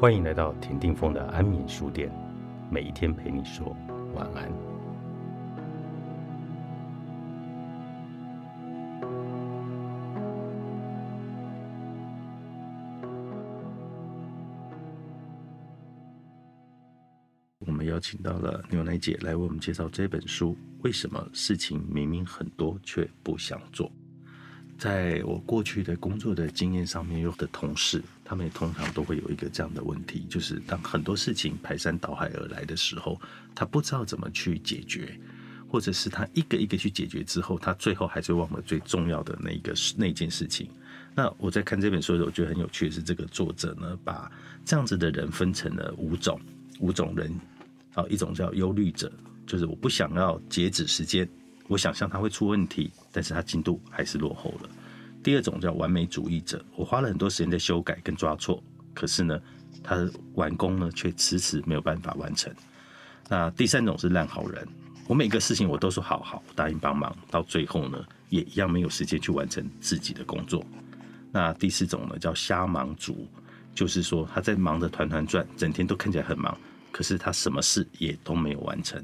欢迎来到田定峰的安眠书店，每一天陪你说晚安。我们邀请到了牛奶姐来为我们介绍这本书。为什么事情明明很多却不想做？在我过去的工作的经验上面，有的同事，他们也通常都会有一个这样的问题，就是当很多事情排山倒海而来的时候，他不知道怎么去解决，或者是他一个一个去解决之后，他最后还是忘了最重要的那一个那件事情。那我在看这本书的时候，我觉得很有趣的是，这个作者呢，把这样子的人分成了五种五种人，啊，一种叫忧虑者，就是我不想要截止时间。我想象他会出问题，但是他进度还是落后了。第二种叫完美主义者，我花了很多时间在修改跟抓错，可是呢，他的完工呢却迟迟没有办法完成。那第三种是烂好人，我每个事情我都说好好答应帮忙，到最后呢也一样没有时间去完成自己的工作。那第四种呢叫瞎忙族，就是说他在忙得团团转，整天都看起来很忙，可是他什么事也都没有完成。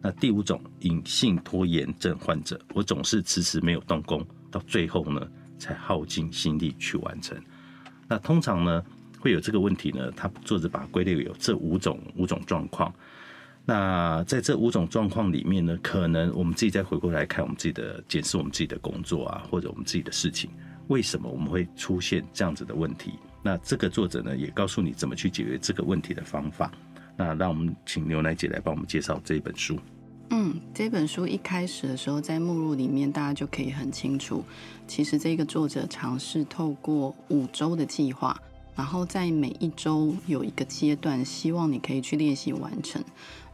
那第五种隐性拖延症患者，我总是迟迟没有动工，到最后呢才耗尽心力去完成。那通常呢会有这个问题呢，他作者把它归类有这五种五种状况。那在这五种状况里面呢，可能我们自己再回过来看我们自己的检视我们自己的工作啊，或者我们自己的事情，为什么我们会出现这样子的问题？那这个作者呢也告诉你怎么去解决这个问题的方法。那让我们请牛奶姐来帮我们介绍这一本书。嗯，这本书一开始的时候，在目录里面，大家就可以很清楚，其实这个作者尝试透过五周的计划，然后在每一周有一个阶段，希望你可以去练习完成，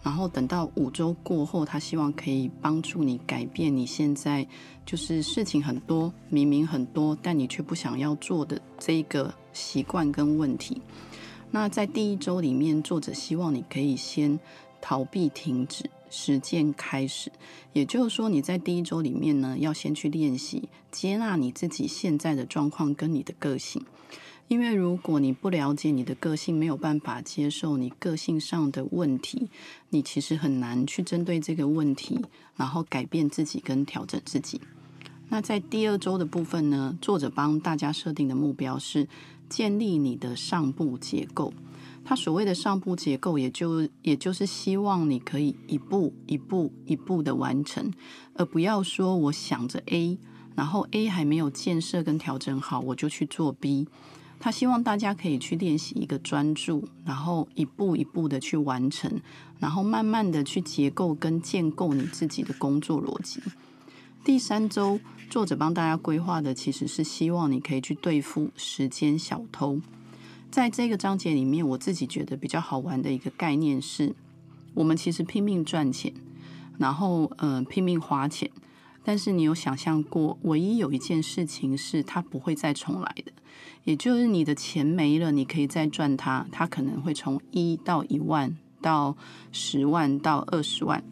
然后等到五周过后，他希望可以帮助你改变你现在就是事情很多，明明很多，但你却不想要做的这一个习惯跟问题。那在第一周里面，作者希望你可以先逃避、停止。实践开始，也就是说，你在第一周里面呢，要先去练习接纳你自己现在的状况跟你的个性。因为如果你不了解你的个性，没有办法接受你个性上的问题，你其实很难去针对这个问题，然后改变自己跟调整自己。那在第二周的部分呢，作者帮大家设定的目标是建立你的上部结构。他所谓的上部结构，也就也就是希望你可以一步一步一步的完成，而不要说我想着 A，然后 A 还没有建设跟调整好，我就去做 B。他希望大家可以去练习一个专注，然后一步一步的去完成，然后慢慢的去结构跟建构你自己的工作逻辑。第三周，作者帮大家规划的其实是希望你可以去对付时间小偷。在这个章节里面，我自己觉得比较好玩的一个概念是，我们其实拼命赚钱，然后呃拼命花钱，但是你有想象过，唯一有一件事情是它不会再重来的，也就是你的钱没了，你可以再赚它，它可能会从一到一万到十万到二十万，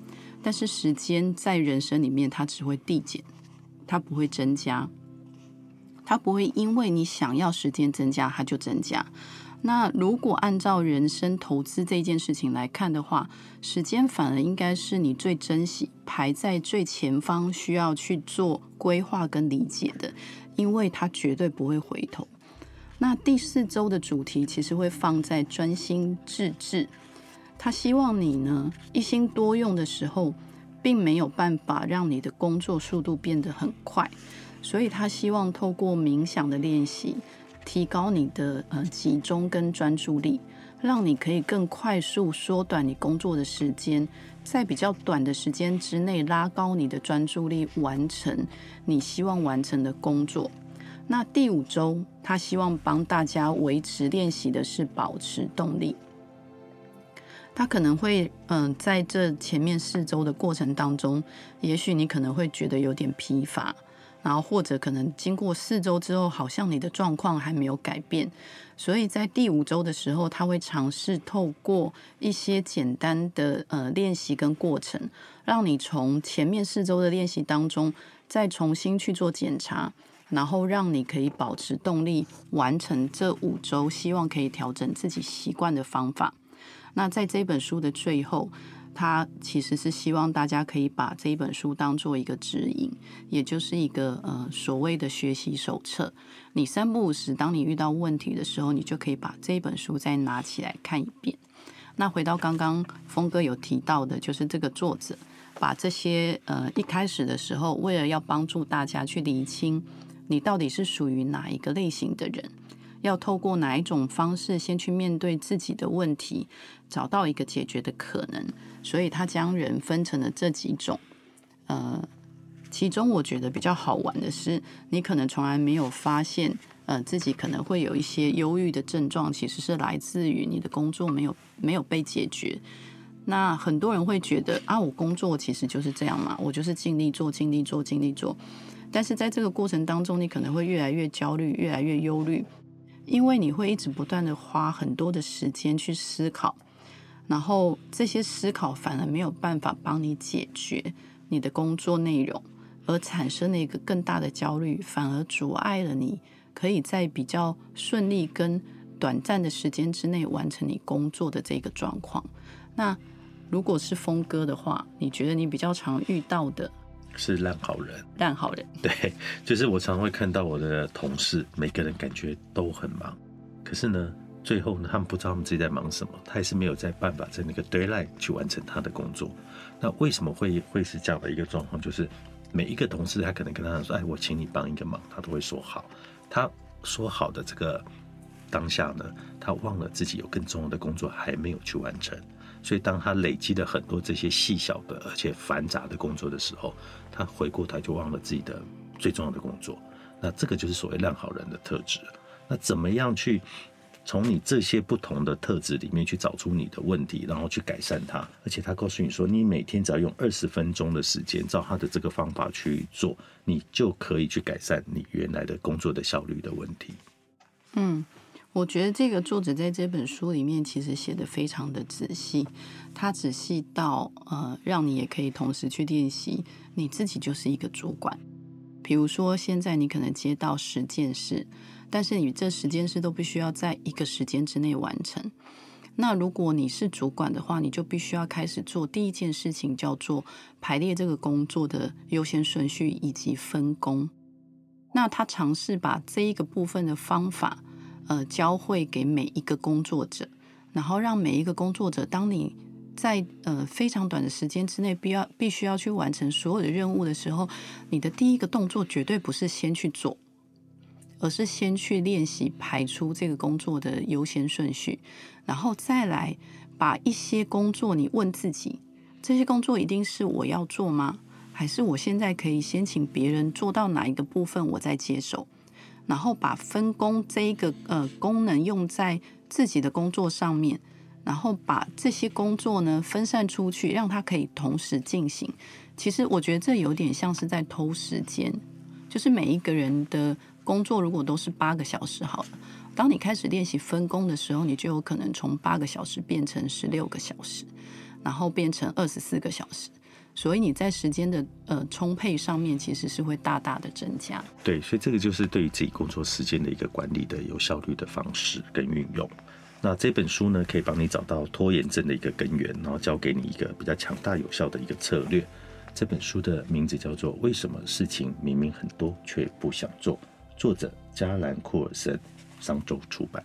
但是时间在人生里面它只会递减，它不会增加。它不会因为你想要时间增加，它就增加。那如果按照人生投资这件事情来看的话，时间反而应该是你最珍惜、排在最前方，需要去做规划跟理解的，因为它绝对不会回头。那第四周的主题其实会放在专心致志，他希望你呢一心多用的时候，并没有办法让你的工作速度变得很快。所以他希望透过冥想的练习，提高你的呃集中跟专注力，让你可以更快速缩短你工作的时间，在比较短的时间之内拉高你的专注力，完成你希望完成的工作。那第五周，他希望帮大家维持练习的是保持动力。他可能会嗯，在这前面四周的过程当中，也许你可能会觉得有点疲乏。然后或者可能经过四周之后，好像你的状况还没有改变，所以在第五周的时候，他会尝试透过一些简单的呃练习跟过程，让你从前面四周的练习当中再重新去做检查，然后让你可以保持动力，完成这五周，希望可以调整自己习惯的方法。那在这本书的最后，他其实是希望大家可以把这一本书当做一个指引，也就是一个呃所谓的学习手册。你三不五时，当你遇到问题的时候，你就可以把这本书再拿起来看一遍。那回到刚刚峰哥有提到的，就是这个作者把这些呃一开始的时候，为了要帮助大家去理清。你到底是属于哪一个类型的人？要透过哪一种方式先去面对自己的问题，找到一个解决的可能？所以他将人分成了这几种。呃，其中我觉得比较好玩的是，你可能从来没有发现，呃，自己可能会有一些忧郁的症状，其实是来自于你的工作没有没有被解决。那很多人会觉得啊，我工作其实就是这样嘛，我就是尽力做，尽力做，尽力做。但是在这个过程当中，你可能会越来越焦虑，越来越忧虑，因为你会一直不断的花很多的时间去思考，然后这些思考反而没有办法帮你解决你的工作内容，而产生了一个更大的焦虑，反而阻碍了你可以在比较顺利跟短暂的时间之内完成你工作的这个状况。那如果是峰哥的话，你觉得你比较常遇到的？是烂好人，烂好人。对，就是我常会看到我的同事，每个人感觉都很忙，可是呢，最后呢，他们不知道他们自己在忙什么，他还是没有在办法在那个 deadline 去完成他的工作。那为什么会会是这样的一个状况？就是每一个同事，他可能跟他说：“哎，我请你帮一个忙。”他都会说好。他说好的这个当下呢，他忘了自己有更重要的工作还没有去完成。所以，当他累积了很多这些细小的而且繁杂的工作的时候，他回过头就忘了自己的最重要的工作。那这个就是所谓烂好人的特质。那怎么样去从你这些不同的特质里面去找出你的问题，然后去改善它？而且他告诉你说，你每天只要用二十分钟的时间，照他的这个方法去做，你就可以去改善你原来的工作的效率的问题。嗯。我觉得这个作者在这本书里面其实写的非常的仔细，他仔细到呃，让你也可以同时去练习，你自己就是一个主管。比如说，现在你可能接到十件事，但是你这十件事都必须要在一个时间之内完成。那如果你是主管的话，你就必须要开始做第一件事情，叫做排列这个工作的优先顺序以及分工。那他尝试把这一个部分的方法。呃，教会给每一个工作者，然后让每一个工作者，当你在呃非常短的时间之内，必要必须要去完成所有的任务的时候，你的第一个动作绝对不是先去做，而是先去练习排出这个工作的优先顺序，然后再来把一些工作，你问自己：这些工作一定是我要做吗？还是我现在可以先请别人做到哪一个部分，我再接手？然后把分工这一个呃功能用在自己的工作上面，然后把这些工作呢分散出去，让它可以同时进行。其实我觉得这有点像是在偷时间，就是每一个人的工作如果都是八个小时好了，当你开始练习分工的时候，你就有可能从八个小时变成十六个小时，然后变成二十四个小时。所以你在时间的呃充沛上面，其实是会大大的增加。对，所以这个就是对于自己工作时间的一个管理的有效率的方式跟运用。那这本书呢，可以帮你找到拖延症的一个根源，然后教给你一个比较强大有效的一个策略。这本书的名字叫做《为什么事情明明很多却不想做》，作者加兰库尔森，商周出版。